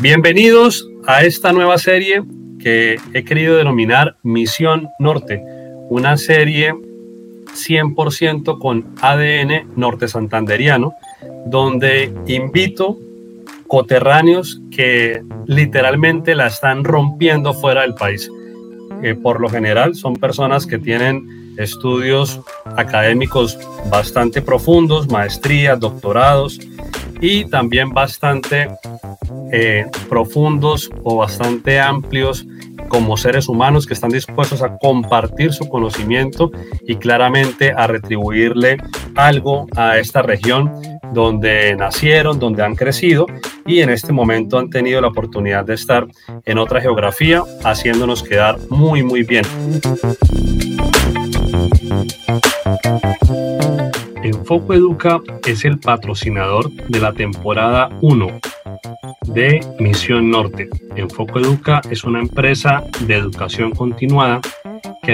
Bienvenidos a esta nueva serie que he querido denominar Misión Norte, una serie 100% con ADN norte santanderiano, donde invito coterráneos que literalmente la están rompiendo fuera del país. Eh, por lo general son personas que tienen estudios académicos bastante profundos, maestrías, doctorados y también bastante eh, profundos o bastante amplios como seres humanos que están dispuestos a compartir su conocimiento y claramente a retribuirle algo a esta región donde nacieron, donde han crecido y en este momento han tenido la oportunidad de estar en otra geografía, haciéndonos quedar muy, muy bien. Enfoco Educa es el patrocinador de la temporada 1 de Misión Norte. Enfoco Educa es una empresa de educación continuada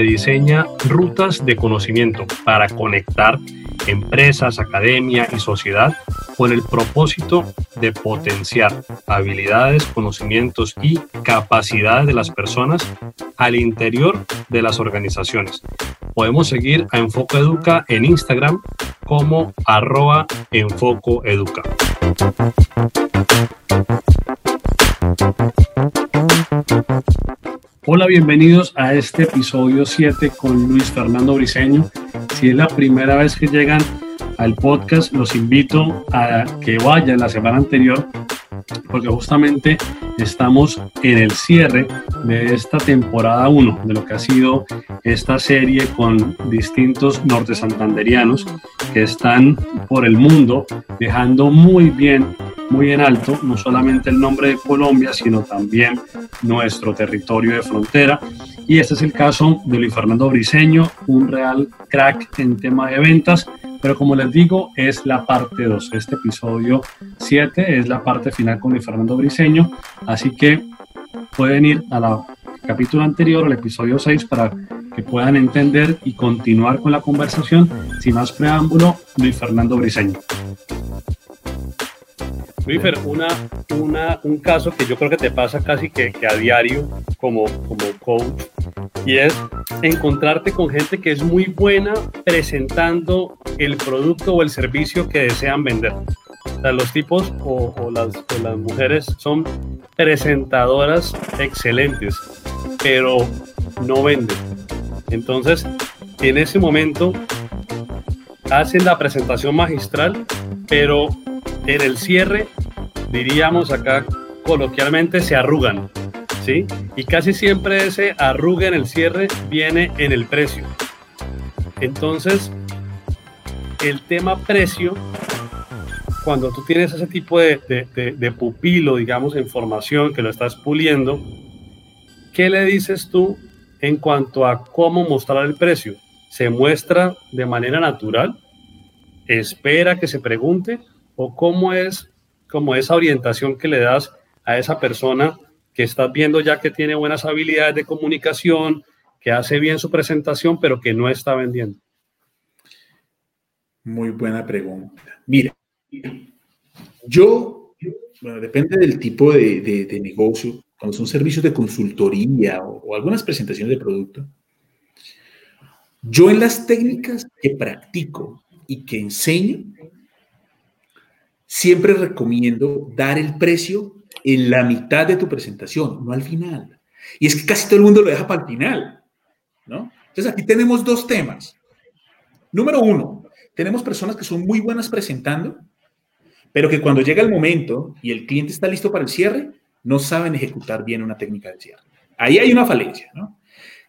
diseña rutas de conocimiento para conectar empresas, academia y sociedad con el propósito de potenciar habilidades, conocimientos y capacidades de las personas al interior de las organizaciones. Podemos seguir a Enfoco Educa en Instagram como arroba Enfoco Educa. Hola, bienvenidos a este episodio 7 con Luis Fernando Briseño. Si es la primera vez que llegan al podcast, los invito a que vayan la semana anterior porque justamente estamos en el cierre de esta temporada 1, de lo que ha sido esta serie con distintos norte santanderianos que están por el mundo dejando muy bien muy en alto, no solamente el nombre de Colombia, sino también nuestro territorio de frontera. Y este es el caso de Luis Fernando Briseño, un real crack en tema de ventas, pero como les digo, es la parte 2. Este episodio 7 es la parte final con Luis Fernando Briseño, así que pueden ir al capítulo anterior, al episodio 6, para que puedan entender y continuar con la conversación. Sin más preámbulo, Luis Fernando Briseño. Luifer, una, una, un caso que yo creo que te pasa casi que, que, a diario como, como coach y es encontrarte con gente que es muy buena presentando el producto o el servicio que desean vender. O sea, los tipos o, o, las, o las mujeres son presentadoras excelentes, pero no venden. Entonces, en ese momento hacen la presentación magistral, pero en el cierre, diríamos acá coloquialmente, se arrugan, ¿sí? Y casi siempre ese arruga en el cierre viene en el precio. Entonces, el tema precio, cuando tú tienes ese tipo de, de pupilo, digamos, en formación, que lo estás puliendo, ¿qué le dices tú en cuanto a cómo mostrar el precio? ¿Se muestra de manera natural? ¿Espera que se pregunte? o cómo es como esa orientación que le das a esa persona que estás viendo ya que tiene buenas habilidades de comunicación, que hace bien su presentación, pero que no está vendiendo? Muy buena pregunta. Mira, yo, bueno, depende del tipo de, negocio, cuando son servicios de consultoría o, o algunas presentaciones de producto, yo en las técnicas que practico y que enseño, siempre recomiendo dar el precio en la mitad de tu presentación, no al final. Y es que casi todo el mundo lo deja para el final, ¿no? Entonces aquí tenemos dos temas. Número uno, tenemos personas que son muy buenas presentando, pero que cuando llega el momento y el cliente está listo para el cierre, no saben ejecutar bien una técnica de cierre. Ahí hay una falencia, ¿no?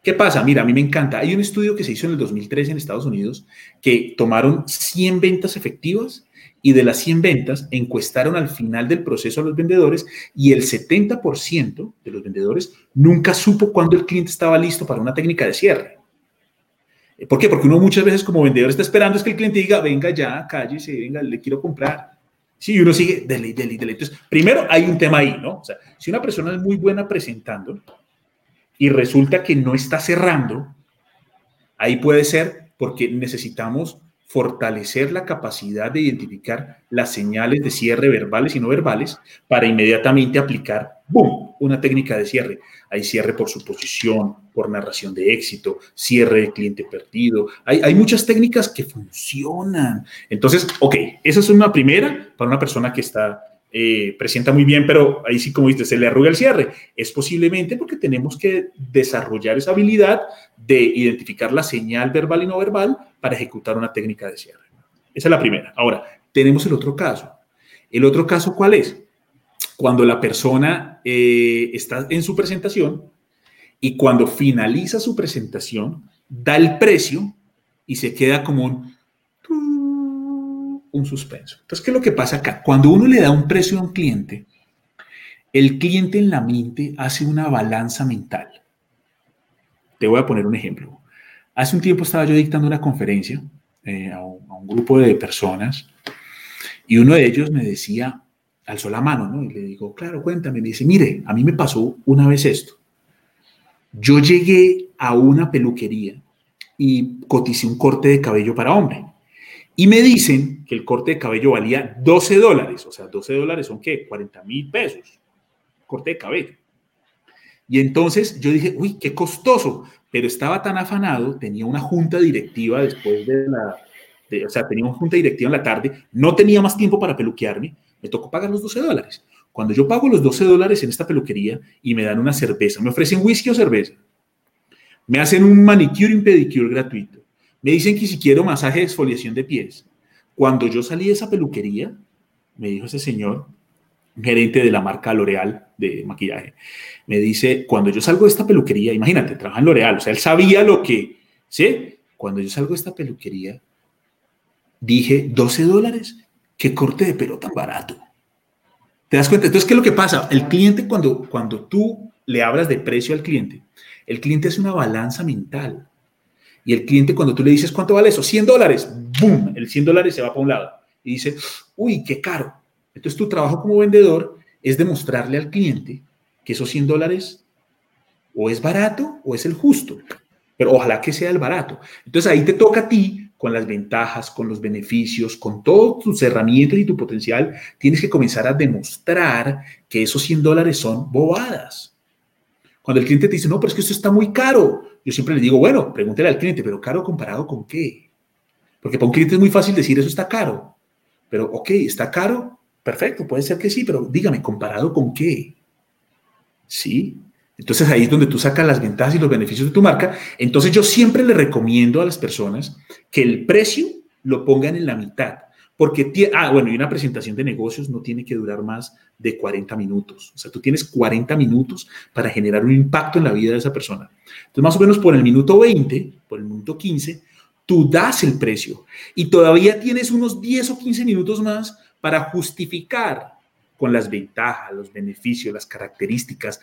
¿Qué pasa? Mira, a mí me encanta. Hay un estudio que se hizo en el 2013 en Estados Unidos que tomaron 100 ventas efectivas y de las 100 ventas encuestaron al final del proceso a los vendedores y el 70% de los vendedores nunca supo cuándo el cliente estaba listo para una técnica de cierre. ¿Por qué? Porque uno muchas veces como vendedor está esperando es que el cliente diga, venga ya, cállese, venga, le quiero comprar. Sí, uno sigue, dele, dele, dele. Entonces, primero hay un tema ahí, ¿no? O sea, si una persona es muy buena presentando y resulta que no está cerrando, ahí puede ser porque necesitamos fortalecer la capacidad de identificar las señales de cierre verbales y no verbales para inmediatamente aplicar, ¡boom!, una técnica de cierre. Hay cierre por suposición, por narración de éxito, cierre de cliente perdido. Hay, hay muchas técnicas que funcionan. Entonces, ok, esa es una primera para una persona que está eh, presenta muy bien, pero ahí sí, como dices, se le arruga el cierre. Es posiblemente porque tenemos que desarrollar esa habilidad de identificar la señal verbal y no verbal para ejecutar una técnica de cierre. Esa es la primera. Ahora, tenemos el otro caso. ¿El otro caso cuál es? Cuando la persona eh, está en su presentación y cuando finaliza su presentación, da el precio y se queda como un un suspenso. Entonces, ¿qué es lo que pasa acá? Cuando uno le da un precio a un cliente, el cliente en la mente hace una balanza mental. Te voy a poner un ejemplo. Hace un tiempo estaba yo dictando una conferencia eh, a, un, grupo de personas y uno de ellos me decía, alzó la mano, ¿no? Y le digo, claro, cuéntame. Me dice, mire, a mí me pasó una vez esto. Yo llegué a una peluquería y coticé un corte de cabello para hombre. Y me dicen que el corte de cabello valía 12 dólares. O sea, 12 dólares son qué? 40 mil pesos. Corte de cabello. Y entonces yo dije, uy, qué costoso. Pero estaba tan afanado, tenía una junta directiva después de la... o sea, tenía una junta directiva en la tarde, no tenía más tiempo para peluquearme, me tocó pagar los 12 dólares. Cuando yo pago los 12 dólares en esta peluquería y me dan una cerveza, me ofrecen whisky o cerveza, me hacen un manicure y pedicure gratuito, me dicen que si quiero masaje de exfoliación de pies. Cuando yo salí de esa peluquería, me dijo ese señor, gerente de la marca L'Oreal de maquillaje, me dice, cuando yo salgo de esta peluquería, imagínate, trabaja en L'Oreal, o sea, él sabía lo que, ¿sí? Cuando yo salgo de esta peluquería, dije, 12 dólares, qué corte de pelo tan barato. ¿Te das cuenta? Entonces, ¿qué es lo que pasa? El cliente, cuando, cuando tú le hablas de precio al cliente, el cliente hace una balanza mental. Y el cliente, cuando tú le dices, ¿cuánto vale eso? 100 dólares. ¡Boom! El 100 dólares se va para un lado. Y dice, uy, qué caro. Entonces tu trabajo como vendedor es demostrarle al cliente que esos 100 dólares o es barato o es el justo. Pero ojalá que sea el barato. Entonces ahí te toca a ti, con las ventajas, con los beneficios, con todas tus herramientas y tu potencial, tienes que comenzar a demostrar que esos 100 dólares son bobadas. Cuando el cliente te dice, no, pero es que esto está muy caro, yo siempre le digo, bueno, pregúntele al cliente, pero caro comparado con qué? Porque para un cliente es muy fácil decir, eso está caro. Pero, ok, está caro, perfecto, puede ser que sí, pero dígame, ¿comparado con qué? ¿Sí? Entonces ahí es donde tú sacas las ventajas y los beneficios de tu marca. Entonces yo siempre le recomiendo a las personas que el precio lo pongan en la mitad. Porque, ah, bueno, y una presentación de negocios no tiene que durar más de 40 minutos. O sea, tú tienes 40 minutos para generar un impacto en la vida de esa persona. Entonces, más o menos por el minuto 20, por el minuto 15, tú das el precio y todavía tienes unos 10 o 15 minutos más para justificar con las ventajas, los beneficios, las características,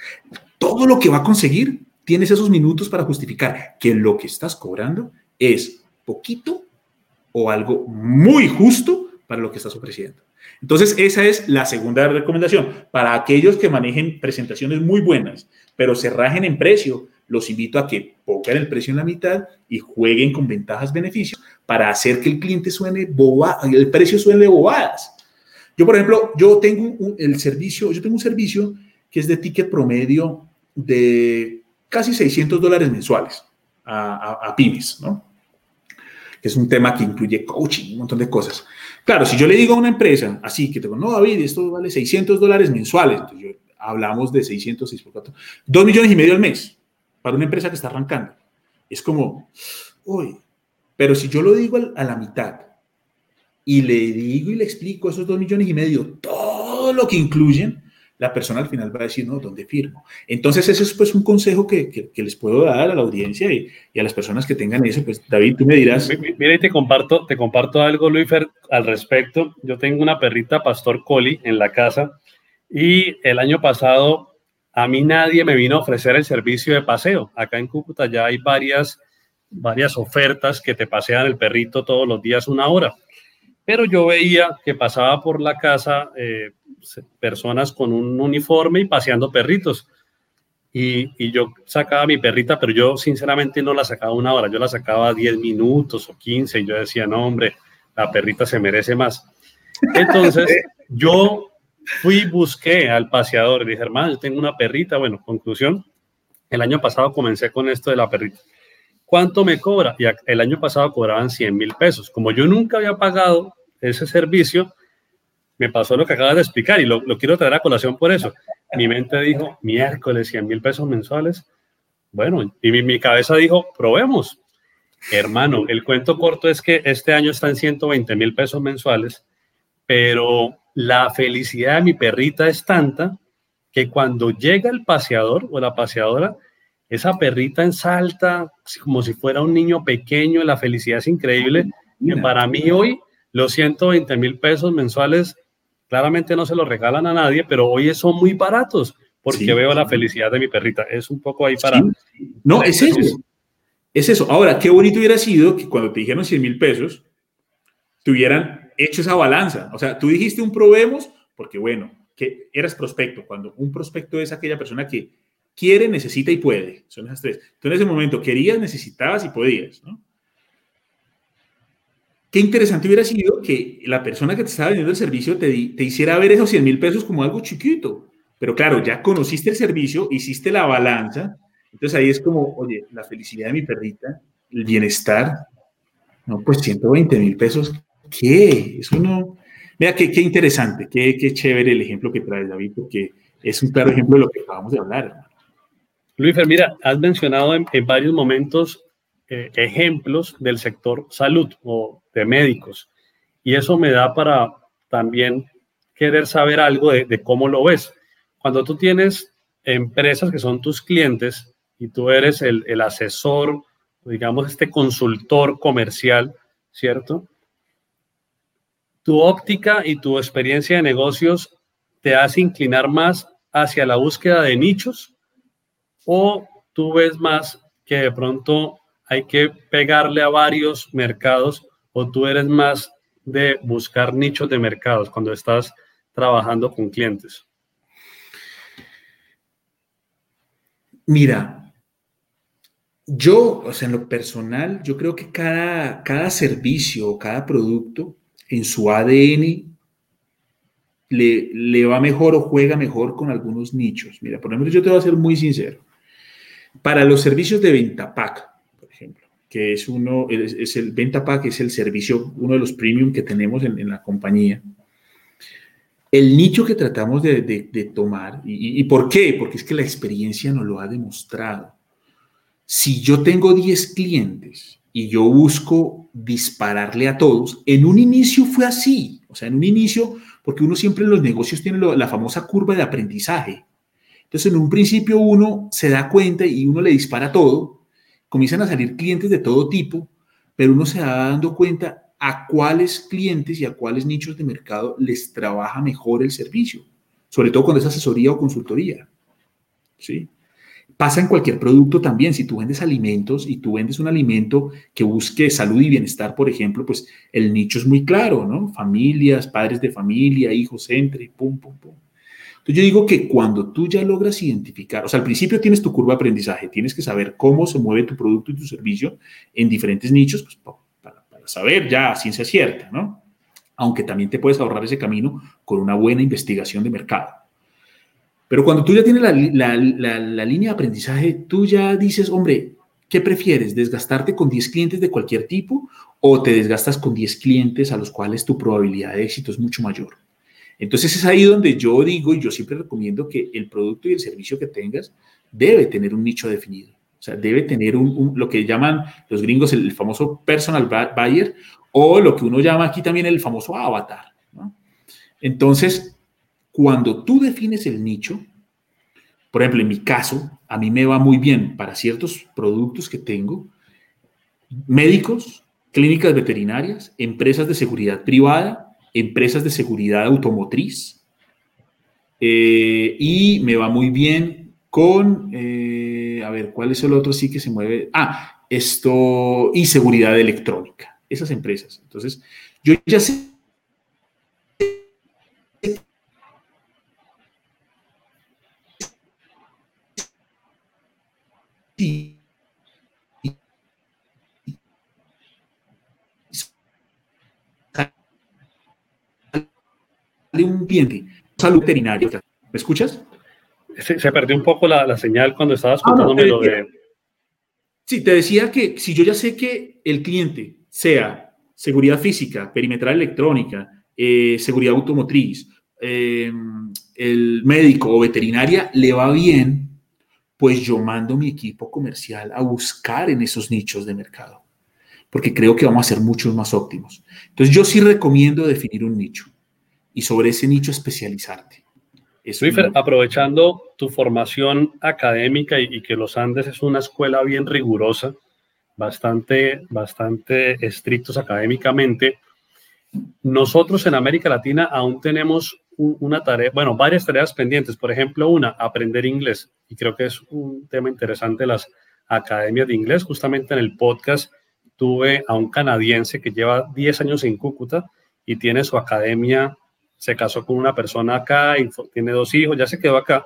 todo lo que va a conseguir, tienes esos minutos para justificar que lo que estás cobrando es poquito o algo muy justo para lo que estás ofreciendo. Entonces, esa es la segunda recomendación. Para aquellos que manejen presentaciones muy buenas, pero se rajen en precio, los invito a que pongan el precio en la mitad y jueguen con ventajas, beneficios para hacer que el cliente suene boba, el precio suene bobadas. Yo, por ejemplo, yo tengo un, el servicio, yo tengo un servicio que es de ticket promedio de casi 600 dólares mensuales a, a, a pymes, ¿no? es un tema que incluye coaching, un montón de cosas. Claro, si yo le digo a una empresa, así que te digo, no, David, esto vale 600 dólares mensuales, entonces hablamos de 600, 6 por 4, 2 millones y medio al mes para una empresa que está arrancando. Es como, uy, pero si yo lo digo a la mitad y le digo y le explico esos 2 millones y medio, todo lo que incluyen, la persona al final va a decir, no, ¿dónde firmo? Entonces, ese es pues un consejo que, que, les puedo dar a la audiencia y, y, a las personas que tengan eso. Pues, David, tú me dirás. Mira, y te comparto, te comparto algo, Luifer, al respecto. Yo tengo una perrita pastor collie en la casa y el año pasado a mí nadie me vino a ofrecer el servicio de paseo. Acá en Cúcuta ya hay varias, varias ofertas que te pasean el perrito todos los días una hora. Pero yo veía que pasaba por la casa eh, personas con un uniforme y paseando perritos. y, yo sacaba mi perrita, pero yo sinceramente no la sacaba una hora, yo la sacaba 10 minutos o 15 y yo decía, no, hombre, la perrita se merece más. Entonces, yo fui, busqué al paseador y dije, hermano, yo tengo una perrita. Bueno, conclusión, el año pasado comencé con esto de la perrita. ¿Cuánto me cobra? Y el año pasado cobraban 100 mil pesos. Como yo nunca había pagado ese servicio, me pasó lo que acabas de explicar y lo, quiero traer a colación por eso mi mente dijo, miércoles, 100 mil pesos mensuales. Bueno, y mi, cabeza dijo, probemos. Hermano, el cuento corto es que este año está en 120 mil pesos mensuales, pero la felicidad de mi perrita es tanta que cuando llega el paseador o la paseadora, esa perrita ensalta como si fuera un niño pequeño, la felicidad es increíble. Y para mí hoy los 120 mil pesos mensuales Claramente no se lo regalan a nadie, pero hoy son muy baratos porque veo la felicidad de mi perrita. Es un poco ahí para... No, es eso. Es eso. Ahora, qué bonito hubiera sido que cuando te dijeron 100 mil pesos, te hubieran hecho esa balanza. O sea, tú dijiste un probemos porque, bueno, que eras prospecto. Cuando un prospecto es aquella persona que quiere, necesita y puede. Son esas tres. Tú en ese momento querías, necesitabas y podías, ¿no? Qué interesante hubiera sido que la persona que te estaba vendiendo el servicio te, hiciera ver esos 100 mil pesos como algo chiquito. Pero claro, ya conociste el servicio, hiciste la balanza. Entonces ahí es como, oye, la felicidad de mi perrita, el bienestar. No, pues 120 mil pesos. ¿Qué? Eso no. Mira, qué, qué interesante, qué, qué chévere el ejemplo que trae David, porque es un claro ejemplo de lo que acabamos de hablar. Luis, mira, has mencionado en, en varios momentos eh, ejemplos del sector salud o de médicos. Y eso me da para también querer saber algo de, cómo lo ves. Cuando tú tienes empresas que son tus clientes y tú eres el, el asesor, digamos, este consultor comercial, ¿cierto? Tu óptica y tu experiencia de negocios te hace inclinar más hacia la búsqueda de nichos o tú ves más que de pronto hay que pegarle a varios mercados o tú eres más de buscar nichos de mercados cuando estás trabajando con clientes? Mira, yo, o sea, en lo personal, yo creo que cada, cada servicio, cada producto en su ADN le, le, va mejor o juega mejor con algunos nichos. Mira, por ejemplo, yo te voy a ser muy sincero. Para los servicios de venta pack, que es uno, es, el Venta Pack, es el servicio, uno de los premium que tenemos en, la compañía. El nicho que tratamos de, tomar, y, por qué? Porque es que la experiencia nos lo ha demostrado. Si yo tengo 10 clientes y yo busco dispararle a todos, en un inicio fue así, o sea, en un inicio, porque uno siempre en los negocios tiene la famosa curva de aprendizaje. Entonces, en un principio uno se da cuenta y uno le dispara todo, comienzan a salir clientes de todo tipo, pero uno se va dando cuenta a cuáles clientes y a cuáles nichos de mercado les trabaja mejor el servicio, sobre todo cuando es asesoría o consultoría. ¿Sí? Pasa en cualquier producto también. Si tú vendes alimentos y tú vendes un alimento que busque salud y bienestar, por ejemplo, pues el nicho es muy claro, ¿no? Familias, padres de familia, hijos entre, pum, pum, pum. Entonces yo digo que cuando tú ya logras identificar, o sea, al principio tienes tu curva de aprendizaje, tienes que saber cómo se mueve tu producto y tu servicio en diferentes nichos, pues, para, saber ya ciencia cierta, ¿no? Aunque también te puedes ahorrar ese camino con una buena investigación de mercado. Pero cuando tú ya tienes la, la línea de aprendizaje, tú ya dices, hombre, ¿qué prefieres? ¿Desgastarte con 10 clientes de cualquier tipo o te desgastas con 10 clientes a los cuales tu probabilidad de éxito es mucho mayor? Entonces es ahí donde yo digo y yo siempre recomiendo que el producto y el servicio que tengas debe tener un nicho definido. O sea, debe tener un, lo que llaman los gringos el, famoso personal buyer o lo que uno llama aquí también el famoso avatar. Entonces, cuando tú defines el nicho, por ejemplo, en mi caso, a mí me va muy bien para ciertos productos que tengo, médicos, clínicas veterinarias, empresas de seguridad privada, empresas de seguridad automotriz eh, y me va muy bien con, eh, a ver, ¿cuál es el otro sí que se mueve? Ah, esto y seguridad electrónica, esas empresas. Entonces, yo ya sé un cliente, salud veterinaria. ¿Me escuchas? Se, perdió un poco la, señal cuando estabas ah, contándome lo de... Sí, te decía que si yo ya sé que el cliente sea seguridad física, perimetral electrónica, eh, seguridad automotriz, em, el médico o veterinaria le va bien, pues yo mando mi equipo comercial a buscar en esos nichos de mercado, porque creo que vamos a ser muchos más óptimos. Entonces yo sí recomiendo definir un nicho y sobre ese nicho especializarte. Luis, aprovechando tu formación académica y, que los Andes es una escuela bien rigurosa, bastante, bastante estrictos académicamente, nosotros en América Latina aún tenemos una tarea, bueno, varias tareas pendientes. Por ejemplo, una, aprender inglés. Y creo que es un tema interesante las academias de inglés. Justamente en el podcast tuve a un canadiense que lleva 10 años en Cúcuta y tiene su academia se casó con una persona acá tiene dos hijos, ya se quedó acá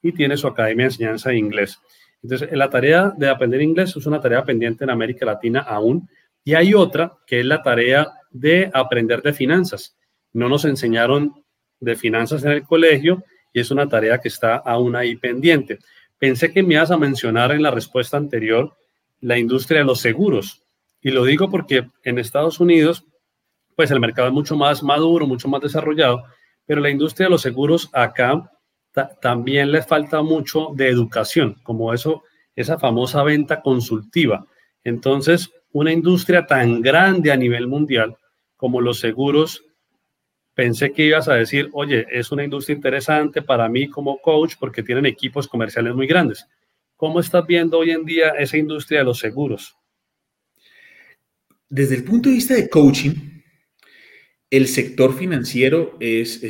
y tiene su academia de enseñanza de inglés. Entonces, la tarea de aprender inglés es una tarea pendiente en América Latina aún. Y hay otra que es la tarea de aprender de finanzas. No nos enseñaron de finanzas en el colegio y es una tarea que está aún ahí pendiente. Pensé que me ibas a mencionar en la respuesta anterior la industria de los seguros. Y lo digo porque en Estados Unidos pues el mercado es mucho más maduro, mucho más desarrollado, pero la industria de los seguros acá también le falta mucho de educación, como eso, esa famosa venta consultiva. Entonces, una industria tan grande a nivel mundial como los seguros, pensé que ibas a decir, oye, es una industria interesante para mí como coach porque tienen equipos comerciales muy grandes. ¿Cómo estás viendo hoy en día esa industria de los seguros? Desde el punto de vista de coaching, el sector financiero es,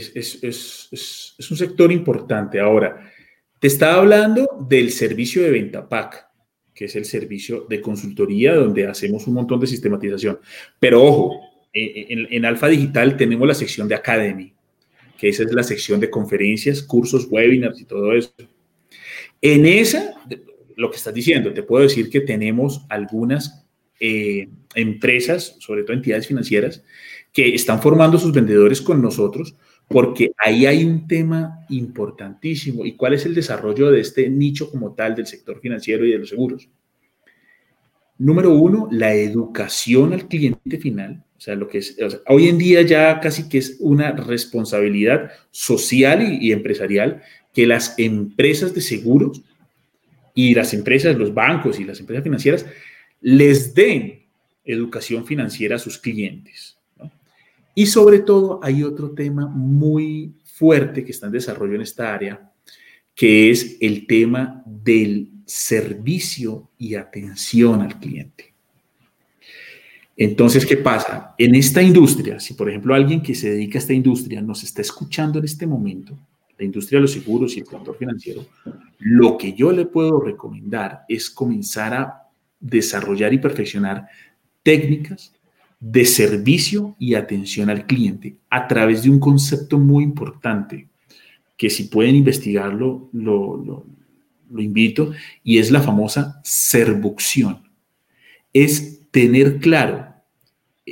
un sector importante. Ahora, te estaba hablando del servicio de venta PAC, que es el servicio de consultoría donde hacemos un montón de sistematización. Pero ojo, en, en Alfa Digital tenemos la sección de Academy, que esa es la sección de conferencias, cursos, webinars y todo eso. En esa, lo que estás diciendo, te puedo decir que tenemos algunas eh, empresas, sobre todo entidades financieras, que están formando sus vendedores con nosotros, porque ahí hay un tema importantísimo. ¿Y cuál es el desarrollo de este nicho como tal del sector financiero y de los seguros? Número uno, la educación al cliente final. O sea, lo que es, hoy en día ya casi que es una responsabilidad social y, y empresarial que las empresas de seguros y las empresas, los bancos y las empresas financieras les den educación financiera a sus clientes. Y sobre todo hay otro tema muy fuerte que está en desarrollo en esta área, que es el tema del servicio y atención al cliente. Entonces, ¿qué pasa? En esta industria, si por ejemplo alguien que se dedica a esta industria nos está escuchando en este momento, la industria de los seguros y el sector financiero, lo que yo le puedo recomendar es comenzar a desarrollar y perfeccionar técnicas de servicio y atención al cliente a través de un concepto muy importante que si pueden investigarlo, lo, invito, y es la famosa servucción. Es tener claro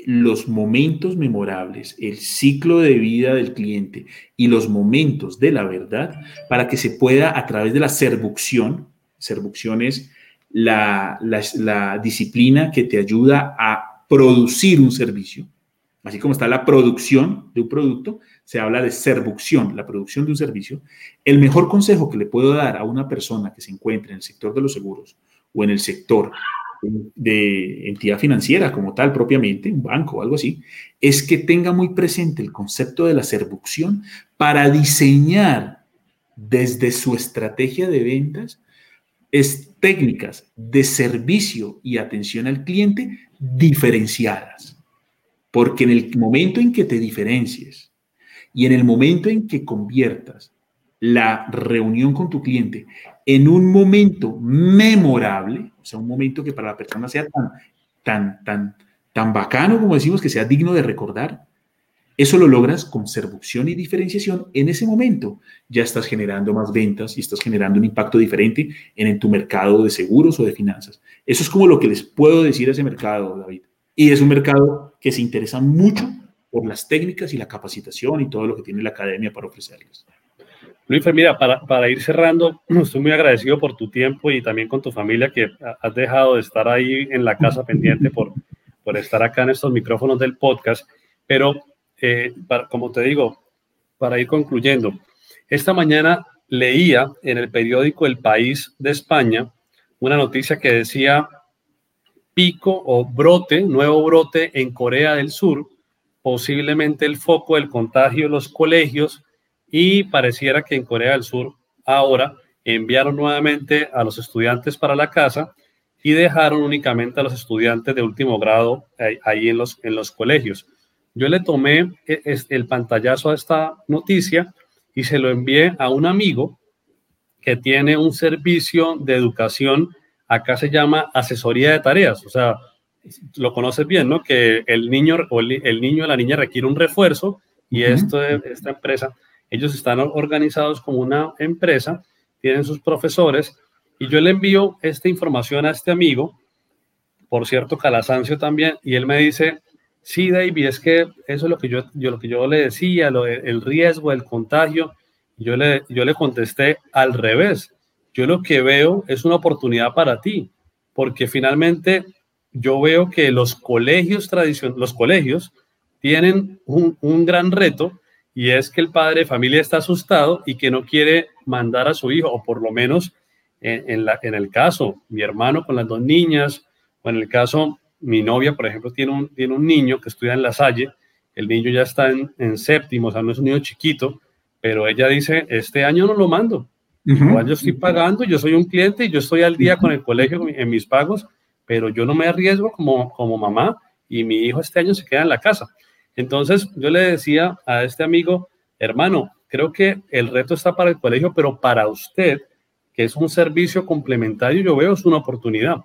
los momentos memorables, el ciclo de vida del cliente y los momentos de la verdad para que se pueda a través de la servucción, servucción es la, la disciplina que te ayuda a producir un servicio. Así como está la producción de un producto, se habla de servucción, la producción de un servicio. El mejor consejo que le puedo dar a una persona que se encuentre en el sector de los seguros o en el sector de entidad financiera como tal propiamente, un banco o algo así, es que tenga muy presente el concepto de la servucción para diseñar desde su estrategia de ventas es técnicas de servicio y atención al cliente diferenciadas. Porque en el momento en que te diferencies y en el momento en que conviertas la reunión con tu cliente en un momento memorable, o sea, un momento que para la persona sea tan, tan, tan, tan bacano, como decimos, que sea digno de recordar, Eso lo logras con seducción y diferenciación en ese momento. Ya estás generando más ventas y estás generando un impacto diferente en, en, tu mercado de seguros o de finanzas. Eso es como lo que les puedo decir a ese mercado, David. Y es un mercado que se interesa mucho por las técnicas y la capacitación y todo lo que tiene la academia para ofrecerles. Luis, mira, para, para, ir cerrando, estoy muy agradecido por tu tiempo y también con tu familia que has dejado de estar ahí en la casa pendiente por, por estar acá en estos micrófonos del podcast. Pero eh, como te digo, para ir concluyendo, esta mañana leía en el periódico El País de España una noticia que decía pico o brote, nuevo brote en Corea del Sur, posiblemente el foco del contagio en los colegios y pareciera que en Corea del Sur ahora enviaron nuevamente a los estudiantes para la casa y dejaron únicamente a los estudiantes de último grado ahí en los, en los colegios. Yo le tomé e, el pantallazo a esta noticia y se lo envié a un amigo que tiene un servicio de educación, acá se llama asesoría de tareas, o sea, lo conoces bien, ¿no? Que el niño o el, niño o la niña requiere un refuerzo y esto, esta empresa, ellos están organizados como una empresa, tienen sus profesores y yo le envío esta información a este amigo, por cierto, Calasancio también, y él me dice, Sí, David, es que eso es lo que yo, lo que yo le decía, el riesgo, el contagio. Yo le, yo le contesté al revés. Yo lo que veo es una oportunidad para ti, porque finalmente yo veo que los colegios tradicionales, los colegios tienen un, un, gran reto y es que el padre de familia está asustado y que no quiere mandar a su hijo, o por lo menos en, en, la, en el caso, mi hermano con las dos niñas, o en el caso mi novia, por ejemplo, tiene un, tiene un niño que estudia en La Salle, el niño ya está en, séptimo, o sea, no es un niño chiquito, pero ella dice, este año no lo mando. Igual yo estoy pagando, yo soy un cliente y yo estoy al día con el colegio en mis pagos, pero yo no me arriesgo como, como mamá y mi hijo este año se queda en la casa. Entonces yo le decía a este amigo, hermano, creo que el reto está para el colegio, pero para usted, que es un servicio complementario, yo veo es una oportunidad.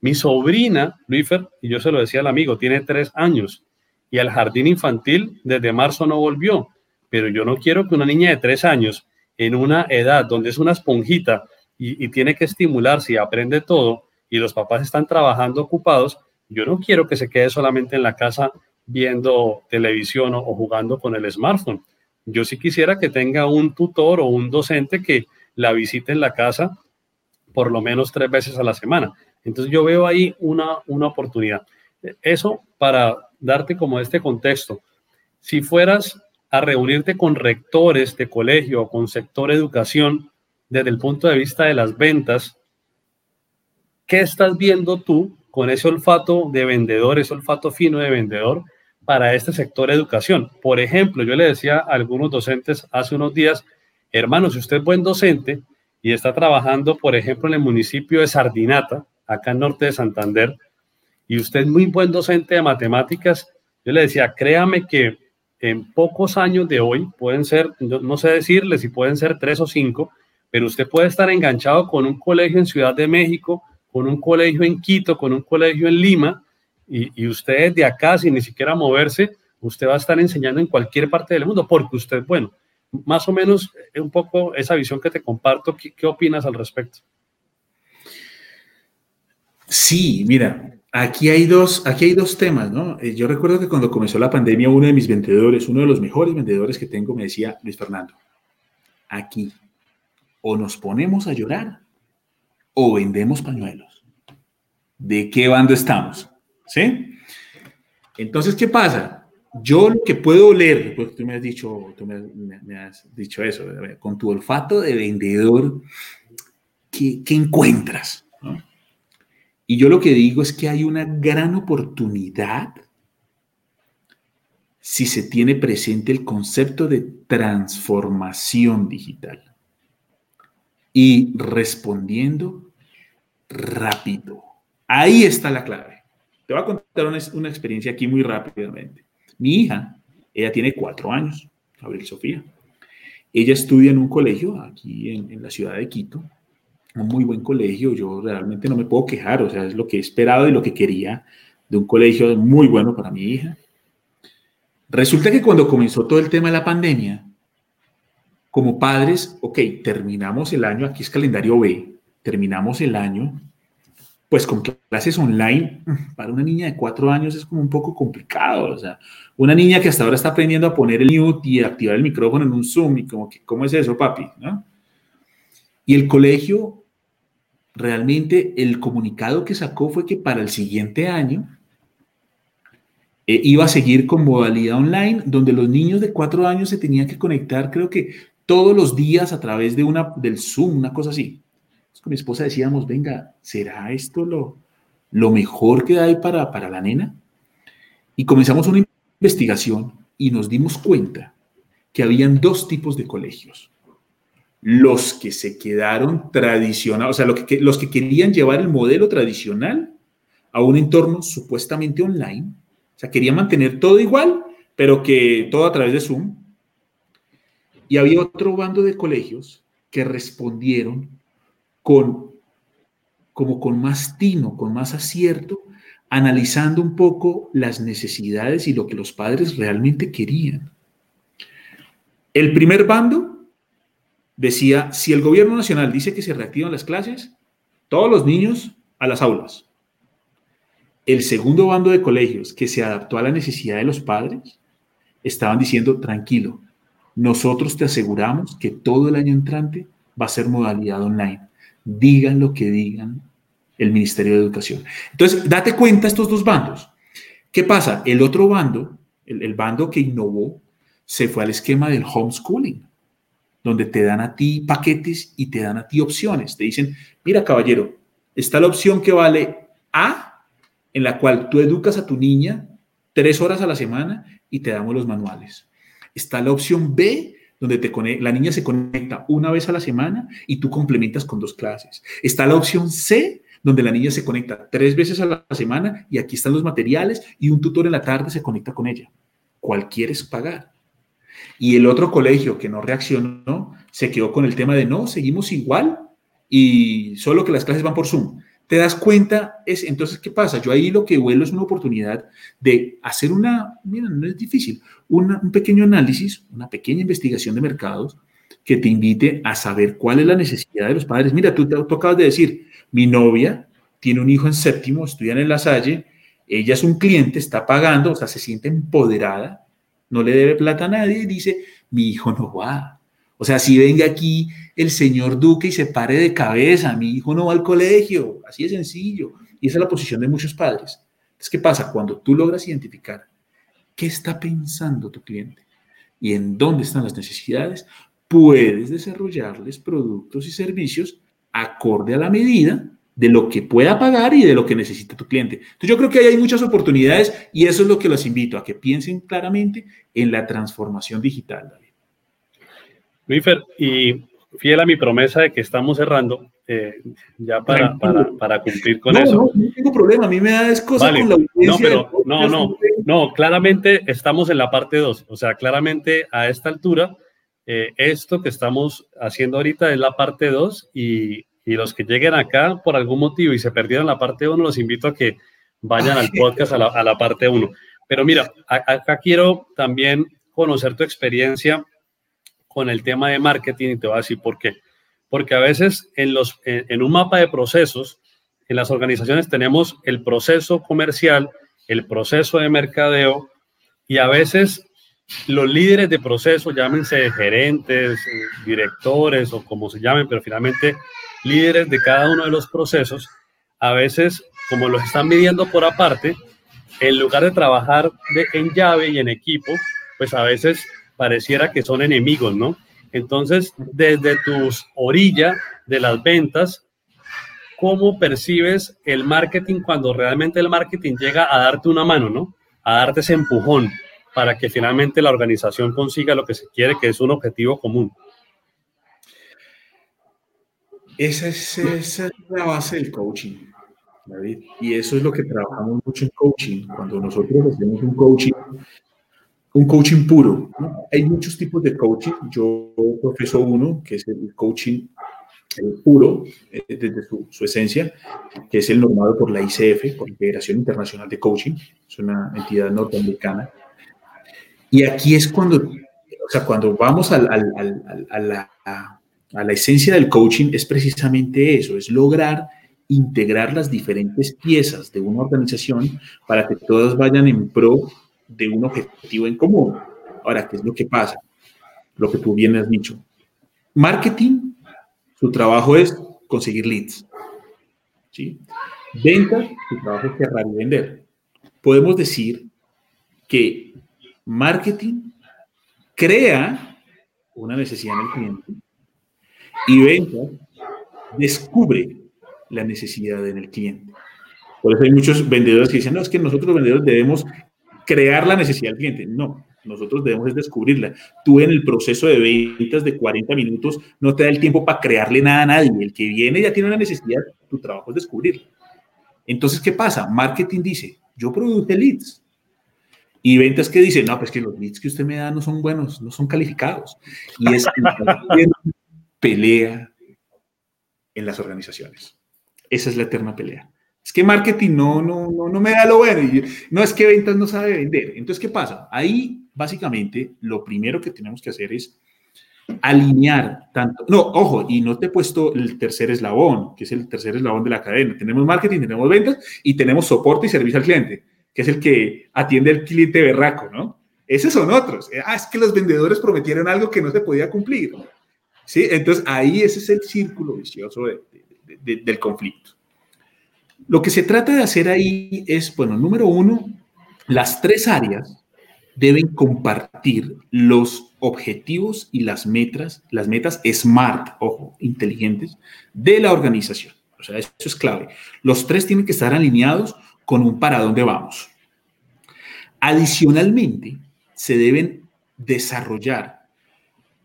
Mi sobrina, Luifer, y yo se lo decía al amigo, tiene tres años y al jardín infantil desde marzo no volvió. Pero yo no quiero que una niña de tres años, en una edad donde es una esponjita y, tiene que estimularse y aprende todo, y los papás están trabajando ocupados, yo no quiero que se quede solamente en la casa viendo televisión o, o jugando con el smartphone. Yo sí quisiera que tenga un tutor o un docente que la visite en la casa por lo menos tres veces a la semana. Entonces yo veo ahí una, una oportunidad. Eso para darte como este contexto. Si fueras a reunirte con rectores de colegio o con sector educación desde el punto de vista de las ventas, ¿qué estás viendo tú con ese olfato de vendedor, ese olfato fino de vendedor para este sector educación? Por ejemplo, yo le decía a algunos docentes hace unos días, hermano, si usted es buen docente y está trabajando, por ejemplo, en el municipio de Sardinata, acá en Norte de Santander, y usted es muy buen docente de matemáticas, yo le decía, créame que en pocos años de hoy, pueden ser, no, sé decirle si pueden ser tres o cinco, pero usted puede estar enganchado con un colegio en Ciudad de México, con un colegio en Quito, con un colegio en Lima, y, y usted de acá, sin ni siquiera moverse, usted va a estar enseñando en cualquier parte del mundo, porque usted, bueno, más o menos un poco esa visión que te comparto, qué opinas al respecto? Sí, mira, aquí hay dos, aquí hay dos temas, ¿no? Eh, yo recuerdo que cuando comenzó la pandemia, uno de mis vendedores, uno de los mejores vendedores que tengo, me decía, Luis Fernando, aquí o nos ponemos a llorar o vendemos pañuelos. ¿De qué bando estamos? ¿Sí? Entonces, ¿qué pasa? Yo lo que puedo oler, pues tú me has dicho, tú me, has dicho eso, con tu olfato de vendedor, ¿qué, qué encuentras? ¿no? Y yo lo que digo es que hay una gran oportunidad si se tiene presente el concepto de transformación digital y respondiendo rápido. Ahí está la clave. Te voy a contar una, experiencia aquí muy rápidamente. Mi hija, ella tiene cuatro años, Gabriel Sofía. Ella estudia en un colegio aquí en la ciudad de Quito un muy buen colegio, yo realmente no me puedo quejar, o sea, es lo que he esperado y lo que quería de un colegio muy bueno para mi hija. Resulta que cuando comenzó todo el tema de la pandemia, como padres, ok, terminamos el año, aquí es calendario B, terminamos el año, pues con clases online, para una niña de cuatro años es como un poco complicado, o sea, una niña que hasta ahora está aprendiendo a poner el mute y activar el micrófono en un Zoom, y como que, ¿cómo es eso, papi? ¿No? Y el colegio, realmente el comunicado que sacó fue que para el siguiente año eh, iba a seguir con modalidad online, donde los niños de cuatro años se tenían que conectar, creo que todos los días a través de una, del Zoom, una cosa así. con mi esposa decíamos, venga, ¿será esto lo, lo mejor que hay para, para la nena? Y comenzamos una investigación y nos dimos cuenta que habían dos tipos de colegios. Los que se quedaron tradicionales, o sea, que, los que querían llevar el modelo tradicional a un entorno supuestamente online, o sea, quería mantener todo igual, pero que todo a través de Zoom. Y había otro bando de colegios que respondieron con, como con más tino, con más acierto, analizando un poco las necesidades y lo que los padres realmente querían. El primer bando decía, si el gobierno nacional dice que se reactivan las clases, todos los niños a las aulas. El segundo bando de colegios que se adaptó a la necesidad de los padres estaban diciendo, tranquilo, nosotros te aseguramos que todo el año entrante va a ser modalidad online. Digan lo que digan el Ministerio de Educación. Entonces, date cuenta estos dos bandos. ¿Qué pasa? El otro bando, el, el bando que innovó, se fue al esquema del homeschooling, donde te dan a ti paquetes y te dan a ti opciones. Te dicen, mira caballero, está la opción que vale A en la cual tú educas a tu niña tres horas a la semana y te damos los manuales. Está la opción B, donde te la niña se conecta una vez a la semana y tú complementas con dos clases. Está la opción C, donde la niña se conecta tres veces a la semana y aquí están los materiales y un tutor en la tarde se conecta con ella. ¿Cuál quieres pagar? Y el otro colegio que no reaccionó se quedó con el tema de no, seguimos igual y solo que las clases van por Zoom te das cuenta, es, entonces, ¿qué pasa? Yo ahí lo que vuelo es una oportunidad de hacer una, mira, no es difícil, un pequeño análisis, una pequeña investigación de mercados que te invite a saber cuál es la necesidad de los padres. Mira, tú, tú acabas de decir, mi novia tiene un hijo en séptimo, estudian en la Salle, ella es un cliente, está pagando, o sea, se siente empoderada, no le debe plata a nadie dice, mi hijo no va, o sea, si venga aquí el señor Duque y se pare de cabeza, mi hijo no va al colegio, así de sencillo. Y esa es la posición de muchos padres. Entonces, ¿qué pasa? Cuando tú logras identificar qué está pensando tu cliente y en dónde están las necesidades, puedes desarrollarles productos y servicios acorde a la medida de lo que pueda pagar y de lo que necesita tu cliente. Entonces yo creo que ahí hay muchas oportunidades y eso es lo que los invito a que piensen claramente en la transformación digital, David. Luífer, y fiel a mi promesa de que estamos cerrando, eh, ya para, para, cumplir con eso. No, no tengo problema, a mí me da cosas con la audiencia. No, pero no, no, no, claramente estamos en la parte 2, o sea, claramente a esta altura, eh, esto que estamos haciendo ahorita es la parte 2 y, y, los que lleguen acá por algún motivo y se perdieron la parte 1, los invito a que vayan al podcast a la, a la parte 1. Pero mira, acá quiero también conocer tu experiencia con el tema de marketing y te voy a decir por qué. Porque a veces en, los, en, un mapa de procesos, en las organizaciones tenemos el proceso comercial, el proceso de mercadeo y a veces los líderes de proceso, llámense gerentes, directores o como se llamen, pero finalmente líderes de cada uno de los procesos, a veces como los están midiendo por aparte, en lugar de trabajar de, en llave y en equipo, pues a veces pareciera que son enemigos, ¿no? Entonces, desde tus orillas de las ventas, ¿cómo percibes el marketing cuando realmente el marketing llega a darte una mano, ¿no? A darte ese empujón para que finalmente la organización consiga lo que se quiere, que es un objetivo común. Esa es, esa es la base del coaching, David. Y eso es lo que trabajamos mucho en coaching. Cuando nosotros hacemos un coaching, un coaching puro. Hay muchos tipos de coaching. Yo profeso uno, que es el coaching puro, eh, desde su, esencia, que es el normado por la ICF, por Federación Internacional de Coaching, es una entidad norteamericana. Y aquí es cuando, o sea, cuando vamos a, la, a la esencia del coaching, es precisamente eso, es lograr integrar las diferentes piezas de una organización para que todas vayan en pro de un objetivo en común. Ahora, ¿qué es lo que pasa? Lo que tú bien has dicho. Marketing, su trabajo es conseguir leads. ¿sí? Ventas, su trabajo es cerrar y vender. Podemos decir que marketing crea una necesidad en el cliente y ventas descubre la necesidad en el cliente. Por eso hay muchos vendedores que dicen, no, es que nosotros los vendedores debemos crear la necesidad del cliente. No, nosotros debemos descubrirla. Tú en el proceso de ventas de 40 minutos no te da el tiempo para crearle nada a nadie. El que viene ya tiene una necesidad, tu trabajo es descubrirla. Entonces, ¿qué pasa? Marketing dice, yo produje leads. Y ventas que dicen, no, pues que los leads que usted me da no son buenos, no son calificados. Y es pelea en las organizaciones. Esa es la eterna pelea. Es que marketing no, no, no, no me da lo bueno. no es que ventas no sabe vender. Entonces, ¿qué pasa? Ahí, básicamente, lo primero que tenemos que hacer es alinear tanto. No, ojo, y no te he puesto el tercer eslabón, que es el tercer eslabón de la cadena. Tenemos marketing, tenemos ventas y tenemos soporte y servicio al cliente, que es el que atiende al cliente berraco, ¿no? Esos son otros. Ah, es que los vendedores prometieron algo que no se podía cumplir. ¿Sí? Entonces, ahí ese es el círculo vicioso de, del conflicto. Lo que se trata de hacer ahí es, bueno, número uno, las tres áreas deben compartir los objetivos y las metas, las metas SMART, ojo, inteligentes, de la organización. O sea, eso es clave. Los tres tienen que estar alineados con un para dónde vamos. Adicionalmente, se deben desarrollar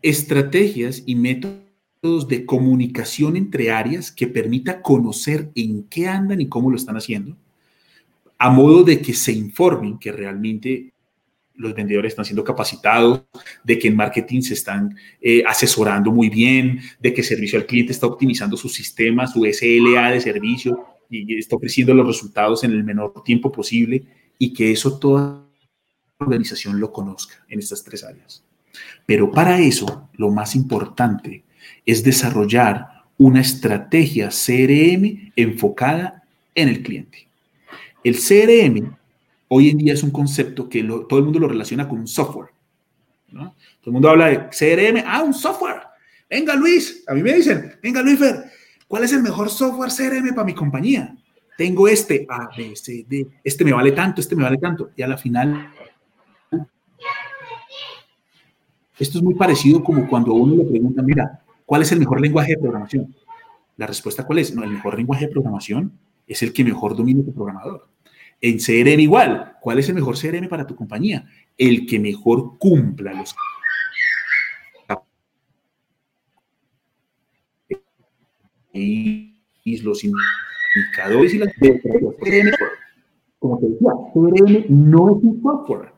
estrategias y métodos de comunicación entre áreas que permita conocer en qué andan y cómo lo están haciendo, a modo de que se informen que realmente los vendedores están siendo capacitados, de que en marketing se están eh, asesorando muy bien, de que servicio al cliente está optimizando su sistema, su SLA de servicio y está ofreciendo los resultados en el menor tiempo posible y que eso toda organización lo conozca en estas tres áreas. Pero para eso, lo más importante es desarrollar una estrategia CRM enfocada en el cliente. El CRM hoy en día es un concepto que todo el mundo lo relaciona con un software. Todo el mundo habla de CRM, ah, un software. Venga Luis, a mí me dicen, venga Luis, ¿cuál es el mejor software CRM para mi compañía? Tengo este, A, B, C, D, este me vale tanto, este me vale tanto. Y a la final, esto es muy parecido como cuando uno le pregunta, mira, ¿Cuál es el mejor lenguaje de programación? La respuesta cuál es? No, el mejor lenguaje de programación es el que mejor domina tu programador. En CRM igual, ¿cuál es el mejor CRM para tu compañía? El que mejor cumpla los los indicadores y las como te decía, CRM no es un software.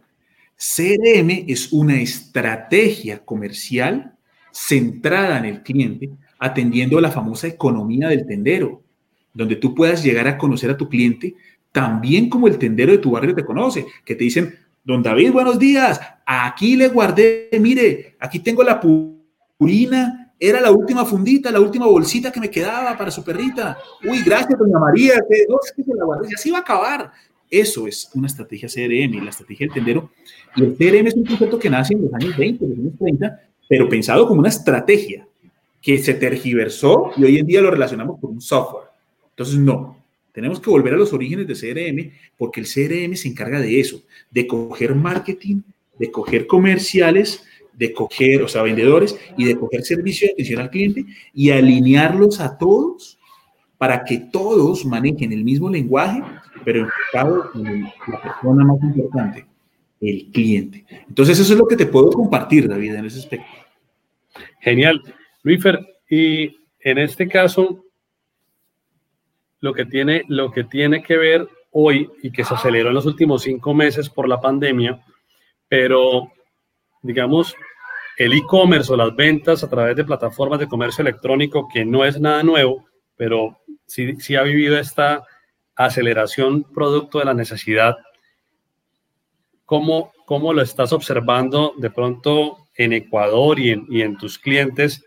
CRM es una estrategia comercial centrada en el cliente, atendiendo a la famosa economía del tendero, donde tú puedas llegar a conocer a tu cliente también como el tendero de tu barrio te conoce, que te dicen, don David, buenos días, aquí le guardé, mire, aquí tengo la purina, era la última fundita, la última bolsita que me quedaba para su perrita. Uy, gracias, doña María, que, no, se la guardé, ya se iba a acabar. Eso es una estrategia CRM, la estrategia del tendero. Y el CRM es un concepto que nace en los años 20, los años 30, pero pensado como una estrategia que se tergiversó y hoy en día lo relacionamos con un software. Entonces, no, tenemos que volver a los orígenes de CRM porque el CRM se encarga de eso, de coger marketing, de coger comerciales, de coger, o sea, vendedores y de coger servicio de atención al cliente y alinearlos a todos para que todos manejen el mismo lenguaje, pero enfocado en la persona más importante, el cliente. Entonces, eso es lo que te puedo compartir, David, en ese aspecto. Genial. Luifer, y en este caso, lo que tiene, lo que, tiene que ver hoy y que se aceleró en los últimos cinco meses por la pandemia, pero digamos, el e-commerce o las ventas a través de plataformas de comercio electrónico, que no es nada nuevo, pero sí, sí ha vivido esta aceleración producto de la necesidad ¿Cómo, cómo lo estás observando de pronto en Ecuador y en, tus clientes.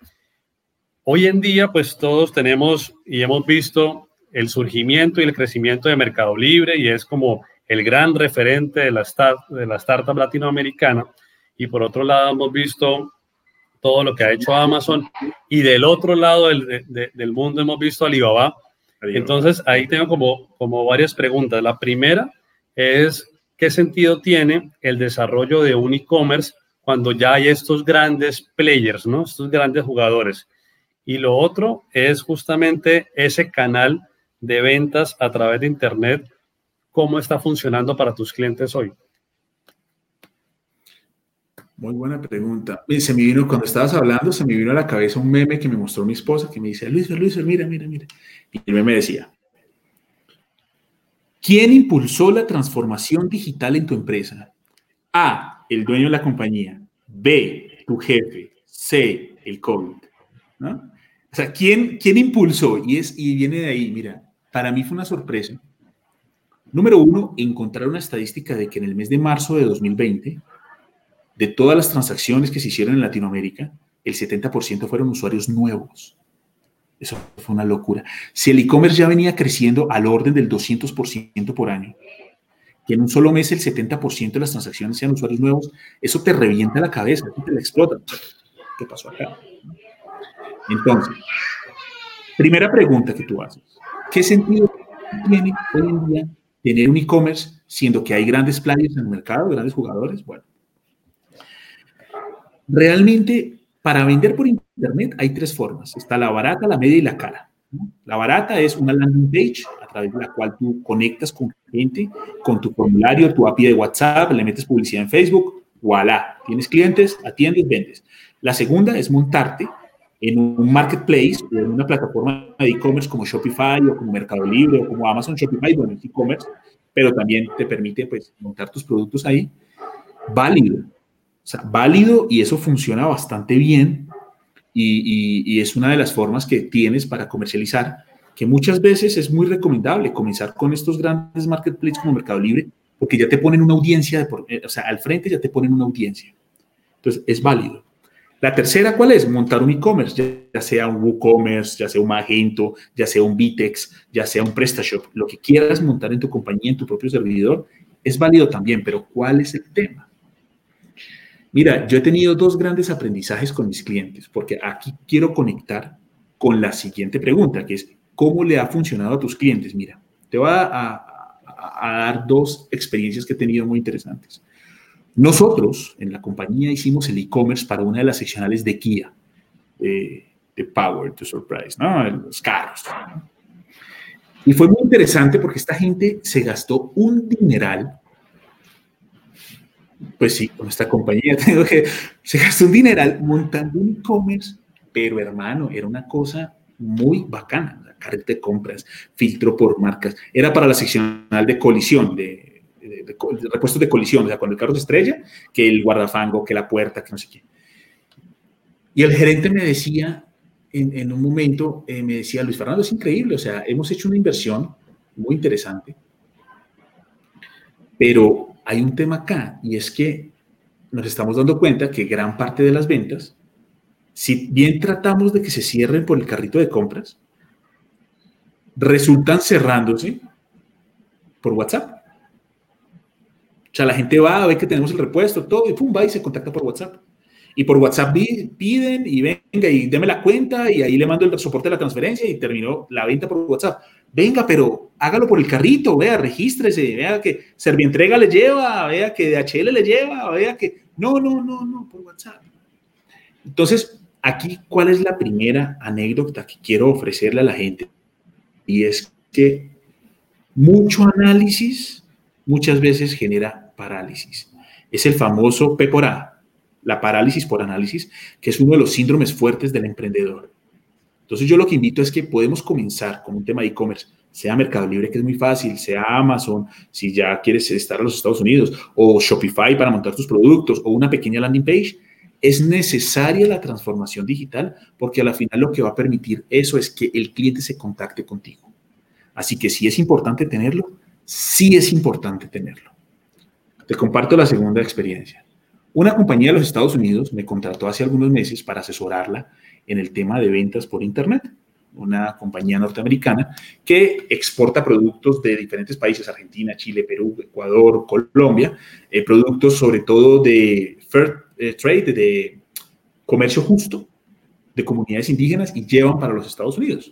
Hoy en día, pues todos tenemos y hemos visto el surgimiento y el crecimiento de Mercado Libre y es como el gran referente de la, start, de la startup latinoamericana. Y por otro lado, hemos visto todo lo que ha hecho Amazon y del otro lado del, del mundo hemos visto Alibaba. Entonces, ahí tengo como, como varias preguntas. La primera es, ¿qué sentido tiene el desarrollo de un e-commerce cuando ya hay estos grandes players, ¿no? estos grandes jugadores? Y lo otro es justamente ese canal de ventas a través de Internet, ¿cómo está funcionando para tus clientes hoy? Muy buena pregunta. Se me vino, cuando estabas hablando, se me vino a la cabeza un meme que me mostró mi esposa, que me dice, Luis, Luis, mira, mira, mira. Y el meme decía, ¿quién impulsó la transformación digital en tu empresa? A, el dueño de la compañía. B, tu jefe. C, el COVID. O sea, ¿quién, ¿quién impulsó? Y, es, y viene de ahí, mira, para mí fue una sorpresa. Número uno, encontrar una estadística de que en el mes de marzo de 2020, de todas las transacciones que se hicieron en Latinoamérica, el 70% fueron usuarios nuevos. Eso fue una locura. Si el e-commerce ya venía creciendo al orden del 200% por año, que en un solo mes el 70% de las transacciones sean usuarios nuevos, eso te revienta la cabeza, te la explota. ¿Qué pasó acá? Entonces, primera pregunta que tú haces. ¿Qué sentido tiene hoy en día tener un e-commerce siendo que hay grandes players en el mercado, grandes jugadores? Bueno, realmente para vender por Internet hay tres formas. Está la barata, la media y la cara. La barata es una landing page a través de la cual tú conectas con gente, con tu formulario, tu API de WhatsApp, le metes publicidad en Facebook, voilà, tienes clientes, atiendes, vendes. La segunda es montarte en un marketplace o en una plataforma de e-commerce como Shopify o como Mercado Libre o como Amazon Shopify, bueno, e-commerce, pero también te permite pues montar tus productos ahí. Válido. O sea, válido y eso funciona bastante bien y, es una de las formas que tienes para comercializar, que muchas veces es muy recomendable comenzar con estos grandes marketplaces como Mercado Libre, porque ya te ponen una audiencia, eh, o sea, al frente ya te ponen una audiencia. Entonces, es válido. La tercera, ¿cuál es? Montar un e-commerce, ya, sea un WooCommerce, ya sea un Magento, ya sea un Vitex, ya sea un PrestaShop, lo que quieras montar en tu compañía, en tu propio servidor, es válido también, pero ¿cuál es el tema? Mira, yo he tenido dos grandes aprendizajes con mis clientes, porque aquí quiero conectar con la siguiente pregunta, que es, ¿cómo le ha funcionado a tus clientes? Mira, te voy a, dar dos experiencias que he tenido muy interesantes. Nosotros en la compañía hicimos el e-commerce para una de las seccionales de Kia, de Power to Surprise, ¿no? Los carros. Y fue muy interesante porque esta gente se gastó un dineral. Pues sí, con esta compañía tengo que. Se gastó un dineral montando un e-commerce, pero hermano, era una cosa muy bacana. La carreta de compras, filtro por marcas. Era para la seccional de colisión, de de, repuestos de colisión, o sea, cuando el carro se estrella, que el guardafango, que la puerta, que no sé qué. Y el gerente me decía, en, un momento, eh, me decía, Luis Fernando, es increíble, o sea, hemos hecho una inversión muy interesante, pero hay un tema acá, y es que nos estamos dando cuenta que gran parte de las ventas, si bien tratamos de que se cierren por el carrito de compras, resultan cerrándose por WhatsApp. O sea, la gente va a ver que tenemos el repuesto, todo, y pum, va y se contacta por WhatsApp. Y por WhatsApp piden y venga y deme la cuenta y ahí le mando el soporte de la transferencia y terminó la venta por WhatsApp. Venga, pero hágalo por el carrito, vea, regístrese, vea que Servientrega le lleva, vea que DHL le lleva, vea que... No, no, no, no, por WhatsApp. Entonces, aquí, ¿cuál es la primera anécdota que quiero ofrecerle a la gente? Y es que mucho análisis muchas veces genera parálisis. Es el famoso P por A, la parálisis por análisis, que es uno de los síndromes fuertes del emprendedor. Entonces yo lo que invito es que podemos comenzar con un tema de e-commerce, sea Mercado Libre, que es muy fácil, sea Amazon, si ya quieres estar en los Estados Unidos, o Shopify para montar tus productos, o una pequeña landing page. Es necesaria la transformación digital porque a la final lo que va a permitir eso es que el cliente se contacte contigo. Así que si es importante tenerlo, sí es importante tenerlo. Te comparto la segunda experiencia. Una compañía de los Estados Unidos me contrató hace algunos meses para asesorarla en el tema de ventas por Internet. Una compañía norteamericana que exporta productos de diferentes países, Argentina, Chile, Perú, Ecuador, Colombia, eh, productos sobre todo de fair eh, trade, de comercio justo, de comunidades indígenas y llevan para los Estados Unidos.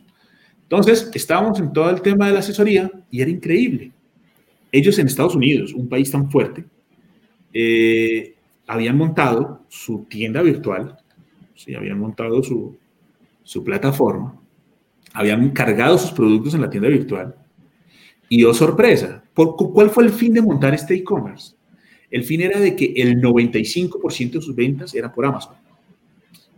Entonces, estábamos en todo el tema de la asesoría y era increíble. Ellos en Estados Unidos, un país tan fuerte, eh, habían montado su tienda virtual, ¿sí? habían montado su, su plataforma, habían cargado sus productos en la tienda virtual y, oh sorpresa, ¿cuál fue el fin de montar este e-commerce? El fin era de que el 95% de sus ventas era por Amazon.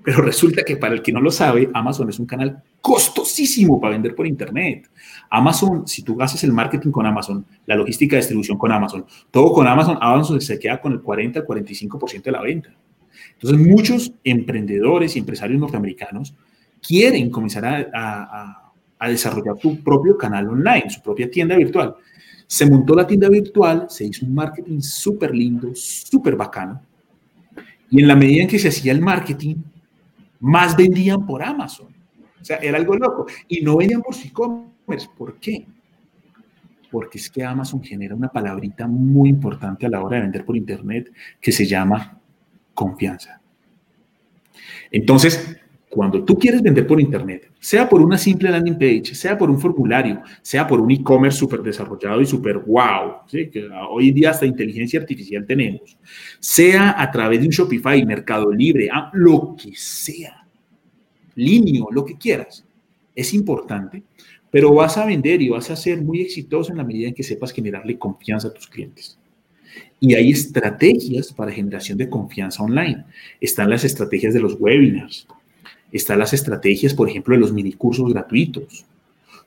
Pero resulta que para el que no lo sabe, Amazon es un canal costosísimo para vender por Internet. Amazon, si tú haces el marketing con Amazon, la logística de distribución con Amazon, todo con Amazon, Amazon se queda con el 40 al 45% de la venta. Entonces, muchos emprendedores y empresarios norteamericanos quieren comenzar a, desarrollar su propio canal online, su propia tienda virtual. Se montó la tienda virtual, se hizo un marketing súper lindo, súper bacano. Y en la medida en que se hacía el marketing, más vendían por Amazon. O sea, era algo loco. Y no vendían por e-commerce. ¿Por qué? Porque es que Amazon genera una palabrita muy importante a la hora de vender por Internet que se llama confianza. Entonces, cuando tú quieres vender por Internet, sea por una simple landing page, sea por un formulario, sea por un e-commerce súper desarrollado y súper wow, ¿sí? que hoy día hasta inteligencia artificial tenemos, sea a través de un Shopify, Mercado Libre, ah, lo que sea, Linio, lo que quieras, es importante, pero vas a vender y vas a ser muy exitoso en la medida en que sepas generarle confianza a tus clientes. Y hay estrategias para generación de confianza online. Están las estrategias de los webinars, están las estrategias, por ejemplo, de los minicursos gratuitos.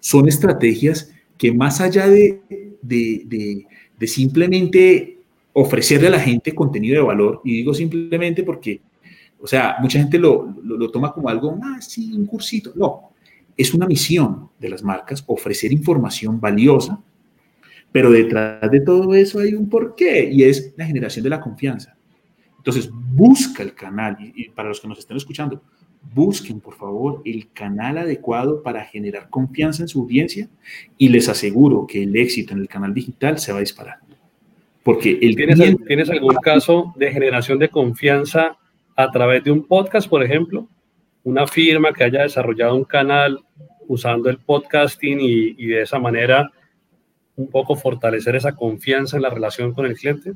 Son estrategias que más allá de, de, de, simplemente ofrecerle a la gente contenido de valor, y digo simplemente porque, o sea, mucha gente lo, lo, lo toma como algo, ah, sí, un cursito. No, es una misión de las marcas ofrecer información valiosa, pero detrás de todo eso hay un porqué y es la generación de la confianza. Entonces, busca el canal y, y para los que nos estén escuchando, busquen por favor el canal adecuado para generar confianza en su audiencia y les aseguro que el éxito en el canal digital se va a disparar. Porque el ¿Tienes, ¿Tienes algún caso de generación de confianza a través de un podcast, por ejemplo? Una firma que haya desarrollado un canal usando el podcasting y, y de esa manera un poco fortalecer esa confianza en la relación con el cliente?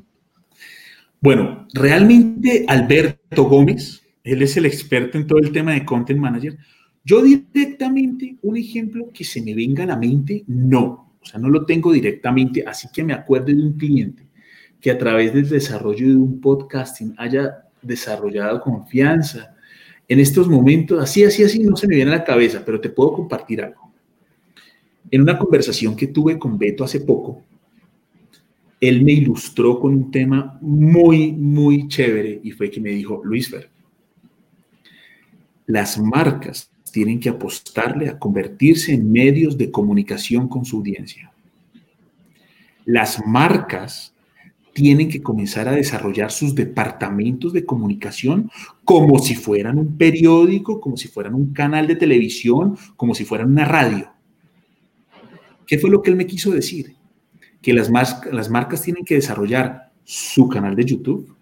Bueno, realmente Alberto Gómez, él es el experto en todo el tema de Content Manager. Yo directamente, un ejemplo que se me venga a la mente, no. O sea, no lo tengo directamente, así que me acuerdo de un cliente que a través del desarrollo de un podcasting haya desarrollado confianza. En estos momentos, así, así, así, no se me viene a la cabeza, pero te puedo compartir algo. En una conversación que tuve con Beto hace poco, él me ilustró con un tema muy, muy chévere y fue que me dijo, Luis Fer, las marcas tienen que apostarle a convertirse en medios de comunicación con su audiencia. Las marcas tienen que comenzar a desarrollar sus departamentos de comunicación como si fueran un periódico, como si fueran un canal de televisión, como si fueran una radio. ¿Qué fue lo que él me quiso decir? Que las, marcas tienen que desarrollar su canal de YouTube,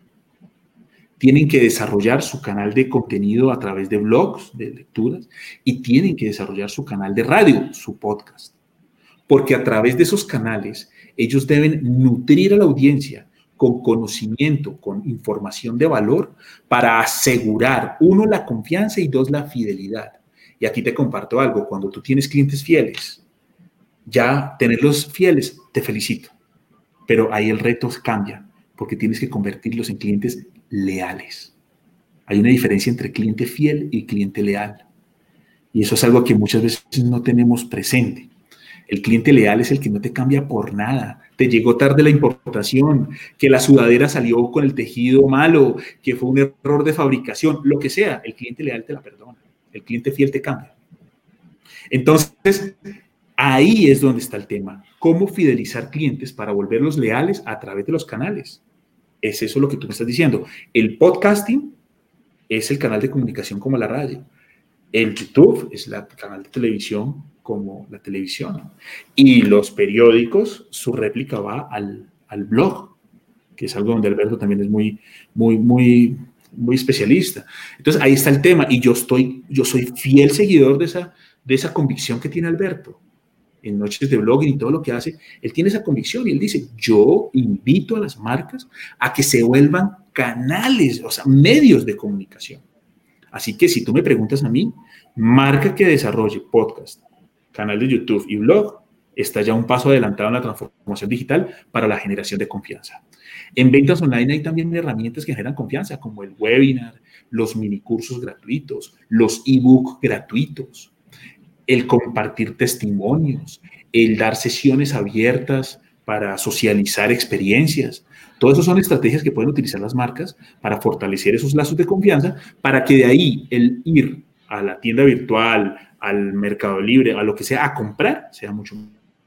tienen que desarrollar su canal de contenido a través de blogs, de lecturas, y tienen que desarrollar su canal de radio, su podcast. Porque a través de esos canales ellos deben nutrir a la audiencia con conocimiento, con información de valor para asegurar, uno, la confianza y dos, la fidelidad. Y aquí te comparto algo, cuando tú tienes clientes fieles, ya tenerlos fieles, te felicito. Pero ahí el reto cambia, porque tienes que convertirlos en clientes leales. Hay una diferencia entre cliente fiel y cliente leal. Y eso es algo que muchas veces no tenemos presente. El cliente leal es el que no te cambia por nada. Te llegó tarde la importación, que la sudadera salió con el tejido malo, que fue un error de fabricación, lo que sea. El cliente leal te la perdona. El cliente fiel te cambia. Entonces, ahí es donde está el tema. ¿Cómo fidelizar clientes para volverlos leales a través de los canales? es eso lo que tú me estás diciendo. El podcasting es el canal de comunicación como la radio. El YouTube es el canal de televisión como la televisión. Y los periódicos, su réplica va al, blog, que es algo donde Alberto también es muy, muy, muy, muy especialista. Entonces ahí está el tema y yo estoy, yo soy fiel seguidor de esa, de esa convicción que tiene Alberto en noches de blogging y todo lo que hace, él tiene esa convicción y él dice, yo invito a las marcas a que se vuelvan canales, o sea, medios de comunicación. Así que si tú me preguntas a mí, marca que desarrolle podcast, canal de YouTube y blog, está ya un paso adelantado en la transformación digital para la generación de confianza. En ventas online hay también herramientas que generan confianza, como el webinar, los minicursos gratuitos, los ebook gratuitos, el compartir testimonios, el dar sesiones abiertas para socializar experiencias. Todo eso son estrategias que pueden utilizar las marcas para fortalecer esos lazos de confianza, para que de ahí el ir a la tienda virtual, al mercado libre, a lo que sea, a comprar, sea mucho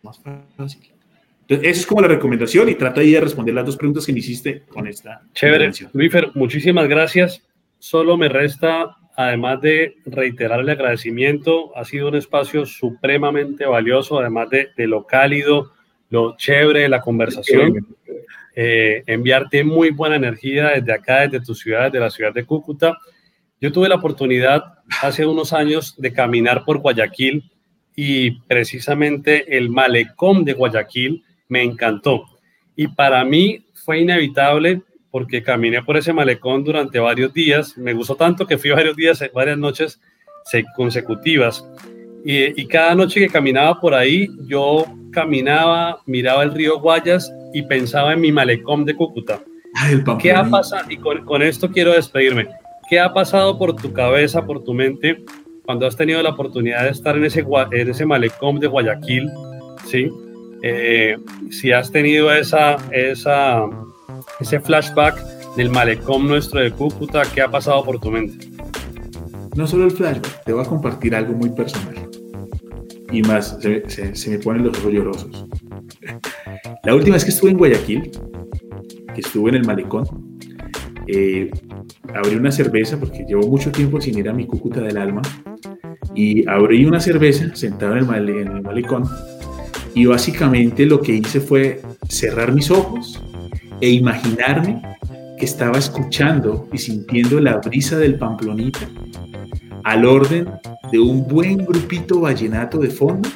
más fácil. Entonces, esa es como la recomendación y trata ahí de responder las dos preguntas que me hiciste con esta. Chévere. Luífer, muchísimas gracias. Solo me resta además de reiterar el agradecimiento, ha sido un espacio supremamente valioso, además de, lo cálido, lo chévere de la conversación. Eh, enviarte muy buena energía desde acá, desde tu ciudad, desde la ciudad de Cúcuta. Yo tuve la oportunidad hace unos años de caminar por Guayaquil y precisamente el malecón de Guayaquil me encantó. Y para mí fue inevitable porque caminé por ese malecón durante varios días. Me gustó tanto que fui varios días, varias noches consecutivas. Y, cada noche que caminaba por ahí, yo caminaba, miraba el río Guayas y pensaba en mi malecón de Cúcuta. ¿Qué ha pasado? Y con, esto quiero despedirme. ¿Qué ha pasado por tu cabeza, por tu mente, cuando has tenido la oportunidad de estar en ese, en ese malecón de Guayaquil? ¿sí? Eh, si has tenido esa, esa ese flashback del malecón nuestro de Cúcuta, ¿qué ha pasado por tu mente? No solo el flashback, te voy a compartir algo muy personal. Y más, se, me ponen los ojos llorosos. La última vez que estuve en Guayaquil, que estuve en el malecón, eh, abrí una cerveza porque llevo mucho tiempo sin ir a mi Cúcuta del alma y abrí una cerveza sentado en el, en el malecón y básicamente lo que hice fue cerrar mis ojos e imaginarme que estaba escuchando y sintiendo la brisa del Pamplonita al orden de un buen grupito vallenato de fondo,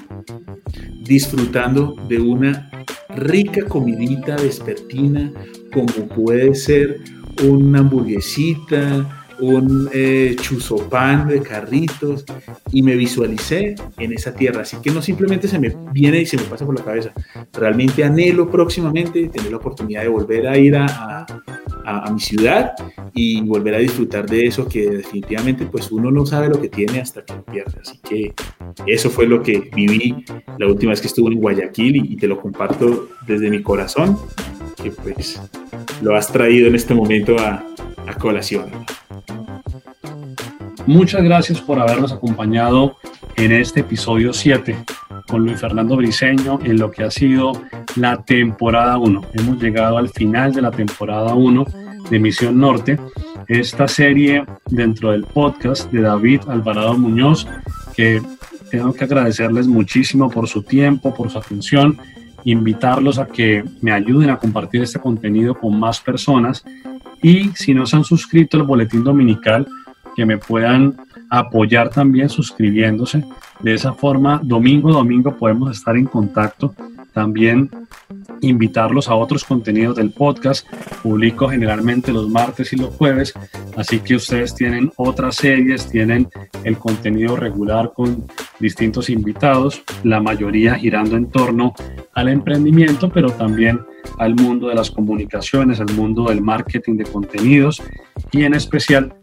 disfrutando de una rica comidita vespertina como puede ser una hamburguesita, un eh, chuzopán de carritos y me visualicé en esa tierra. Así que no simplemente se me viene y se me pasa por la cabeza. Realmente anhelo próximamente tener la oportunidad de volver a ir a, a, mi ciudad y volver a disfrutar de eso que definitivamente pues uno no sabe lo que tiene hasta que lo pierde. Así que eso fue lo que viví la última vez que estuve en Guayaquil y, y te lo comparto desde mi corazón, que pues lo has traído en este momento a, a colación. Muchas gracias por habernos acompañado en este episodio 7 con Luis Fernando Briseño en lo que ha sido la temporada 1. Hemos llegado al final de la temporada 1 de Misión Norte, esta serie dentro del podcast de David Alvarado Muñoz, que tengo que agradecerles muchísimo por su tiempo, por su atención, invitarlos a que me ayuden a compartir este contenido con más personas y si no se han suscrito al boletín dominical, que me puedan apoyar también suscribiéndose. De esa forma, domingo a domingo podemos estar en contacto. También invitarlos a otros contenidos del podcast. Publico generalmente los martes y los jueves, así que ustedes tienen otras series, tienen el contenido regular con distintos invitados, la mayoría girando en torno al emprendimiento, pero también al mundo de las comunicaciones, al mundo del marketing de contenidos y en especial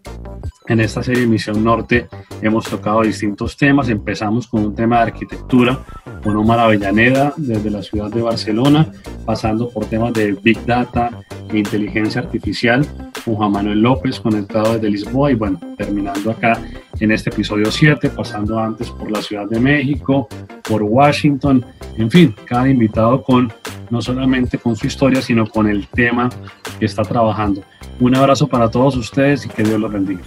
en esta serie Misión Norte hemos tocado distintos temas. Empezamos con un tema de arquitectura con Omar Avellaneda desde la ciudad de Barcelona, pasando por temas de Big Data e inteligencia artificial con Juan Manuel López conectado desde Lisboa y bueno, terminando acá en este episodio 7, pasando antes por la Ciudad de México, por Washington, en fin, cada invitado con no solamente con su historia, sino con el tema que está trabajando. Un abrazo para todos ustedes y que Dios los bendiga.